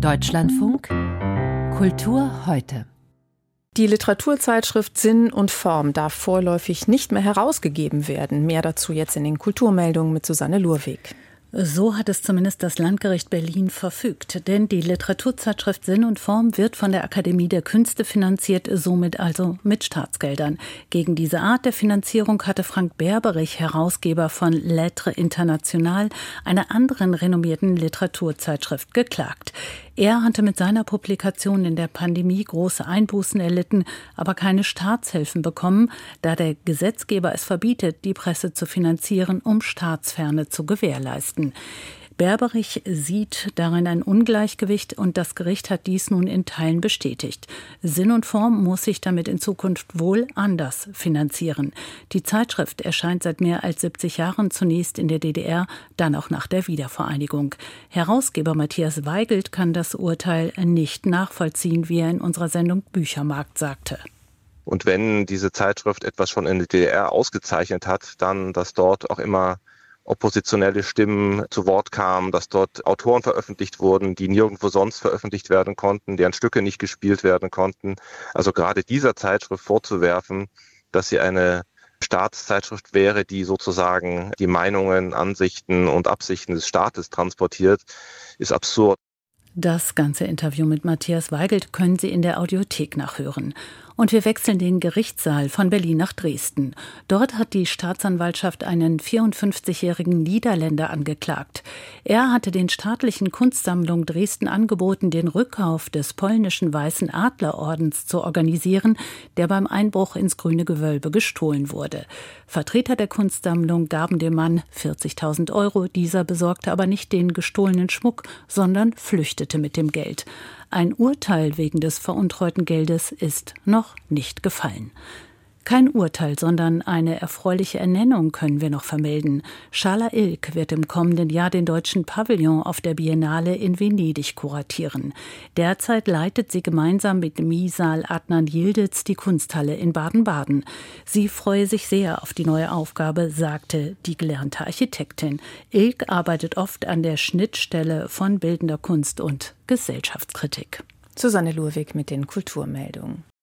Deutschlandfunk Kultur heute. Die Literaturzeitschrift Sinn und Form darf vorläufig nicht mehr herausgegeben werden. Mehr dazu jetzt in den Kulturmeldungen mit Susanne Lurweg. So hat es zumindest das Landgericht Berlin verfügt, denn die Literaturzeitschrift Sinn und Form wird von der Akademie der Künste finanziert, somit also mit Staatsgeldern. Gegen diese Art der Finanzierung hatte Frank Berberich, Herausgeber von Lettre International, einer anderen renommierten Literaturzeitschrift, geklagt. Er hatte mit seiner Publikation in der Pandemie große Einbußen erlitten, aber keine Staatshilfen bekommen, da der Gesetzgeber es verbietet, die Presse zu finanzieren, um Staatsferne zu gewährleisten. Berberich sieht darin ein Ungleichgewicht und das Gericht hat dies nun in Teilen bestätigt. Sinn und Form muss sich damit in Zukunft wohl anders finanzieren. Die Zeitschrift erscheint seit mehr als 70 Jahren zunächst in der DDR, dann auch nach der Wiedervereinigung. Herausgeber Matthias Weigelt kann das Urteil nicht nachvollziehen, wie er in unserer Sendung Büchermarkt sagte. Und wenn diese Zeitschrift etwas schon in der DDR ausgezeichnet hat, dann, dass dort auch immer oppositionelle Stimmen zu Wort kamen, dass dort Autoren veröffentlicht wurden, die nirgendwo sonst veröffentlicht werden konnten, deren Stücke nicht gespielt werden konnten. Also gerade dieser Zeitschrift vorzuwerfen, dass sie eine Staatszeitschrift wäre, die sozusagen die Meinungen, Ansichten und Absichten des Staates transportiert, ist absurd. Das ganze Interview mit Matthias Weigelt können Sie in der Audiothek nachhören. Und wir wechseln den Gerichtssaal von Berlin nach Dresden. Dort hat die Staatsanwaltschaft einen 54-jährigen Niederländer angeklagt. Er hatte den staatlichen Kunstsammlungen Dresden angeboten, den Rückkauf des polnischen Weißen Adlerordens zu organisieren, der beim Einbruch ins Grüne Gewölbe gestohlen wurde. Vertreter der Kunstsammlung gaben dem Mann 40.000 Euro. Dieser besorgte aber nicht den gestohlenen Schmuck, sondern flüchtete mit dem Geld. Ein Urteil wegen des veruntreuten Geldes ist noch nicht gefallen. Kein Urteil, sondern eine erfreuliche Ernennung können wir noch vermelden. Schala Ilk wird im kommenden Jahr den deutschen Pavillon auf der Biennale in Venedig kuratieren. Derzeit leitet sie gemeinsam mit Misal Adnan Yildiz die Kunsthalle in Baden-Baden. Sie freue sich sehr auf die neue Aufgabe, sagte die gelernte Architektin. Ilk arbeitet oft an der Schnittstelle von bildender Kunst und Gesellschaftskritik. Susanne Lurwig mit den Kulturmeldungen.